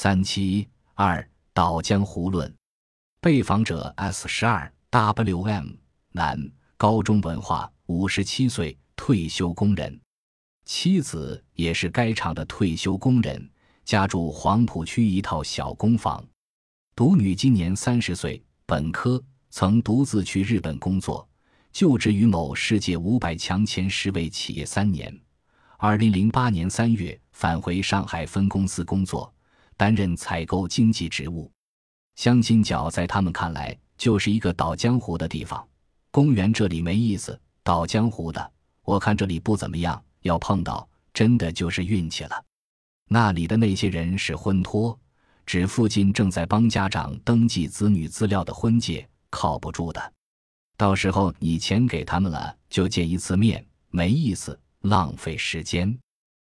三七二岛江湖论，被访者 S 十二 WM 男，高中文化，五十七岁，退休工人，妻子也是该厂的退休工人，家住黄浦区一套小公房。独女今年三十岁，本科，曾独自去日本工作，就职于某世界五百强前十位企业三年。二零零八年三月返回上海分公司工作。担任采购经济职务，相亲角在他们看来就是一个倒江湖的地方。公园这里没意思，倒江湖的，我看这里不怎么样。要碰到，真的就是运气了。那里的那些人是婚托，指附近正在帮家长登记子女资料的婚介，靠不住的。到时候你钱给他们了，就见一次面，没意思，浪费时间。